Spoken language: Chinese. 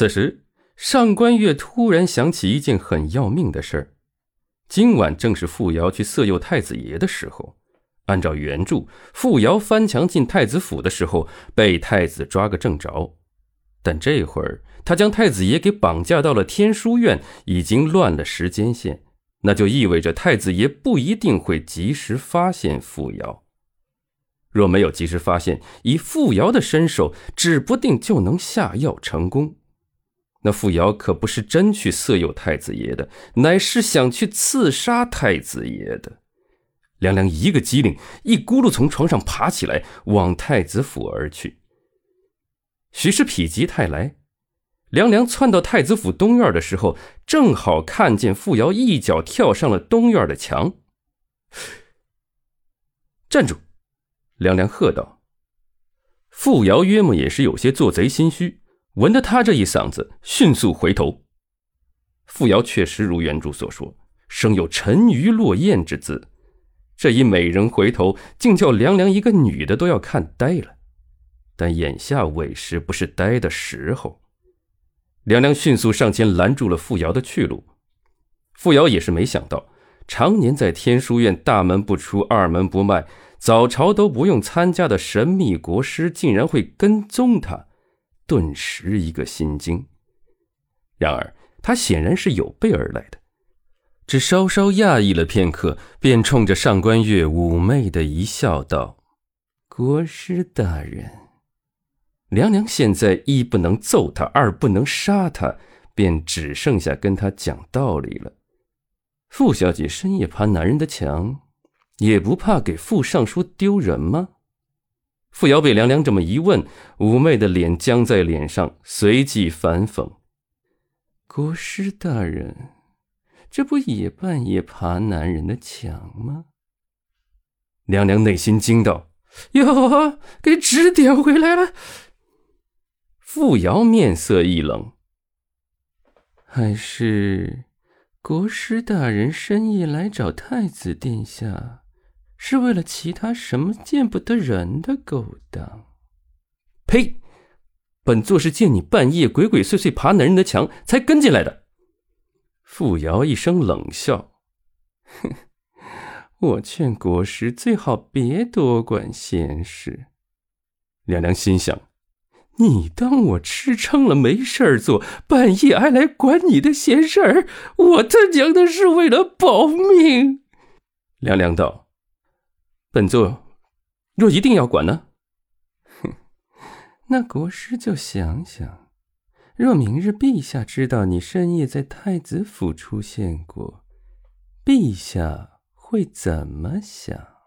此时，上官月突然想起一件很要命的事儿。今晚正是傅瑶去色诱太子爷的时候。按照原著，傅瑶翻墙进太子府的时候，被太子抓个正着。但这会儿，他将太子爷给绑架到了天书院，已经乱了时间线。那就意味着太子爷不一定会及时发现傅瑶。若没有及时发现，以傅瑶的身手，指不定就能下药成功。那傅瑶可不是真去色诱太子爷的，乃是想去刺杀太子爷的。凉凉一个机灵，一咕噜从床上爬起来，往太子府而去。许是否极泰来，凉凉窜到太子府东院的时候，正好看见傅瑶一脚跳上了东院的墙。站住！凉凉喝道。傅瑶约莫也是有些做贼心虚，闻得他这一嗓子，迅速回头。傅瑶确实如原著所说，生有沉鱼落雁之姿，这一美人回头，竟叫凉凉一个女的都要看呆了。但眼下委实不是呆的时候。凉凉迅速上前拦住了傅瑶的去路。傅瑶也是没想到，常年在天书院大门不出、二门不迈。早朝都不用参加的神秘国师竟然会跟踪他，顿时一个心惊。然而他显然是有备而来的，只稍稍讶异了片刻，便冲着上官月妩媚的一笑，道：“国师大人。”凉凉现在一不能揍他，二不能杀他，便只剩下跟他讲道理了。傅小姐深夜爬男人的墙。也不怕给傅尚书丢人吗？傅瑶被凉凉这么一问，妩媚的脸僵在脸上，随即反讽：“国师大人，这不也半夜爬男人的墙吗？”凉凉内心惊道：“哟，给指点回来了。”傅瑶面色一冷：“还是国师大人深夜来找太子殿下？”是为了其他什么见不得人的勾当？呸！本座是见你半夜鬼鬼祟祟爬男人的墙，才跟进来的。傅瑶一声冷笑：“哼，我劝国师最好别多管闲事。”凉凉心想：“你当我吃撑了没事儿做，半夜还来管你的闲事儿？我他娘的是为了保命！”凉凉道。本座若一定要管呢？哼，那国师就想想，若明日陛下知道你深夜在太子府出现过，陛下会怎么想？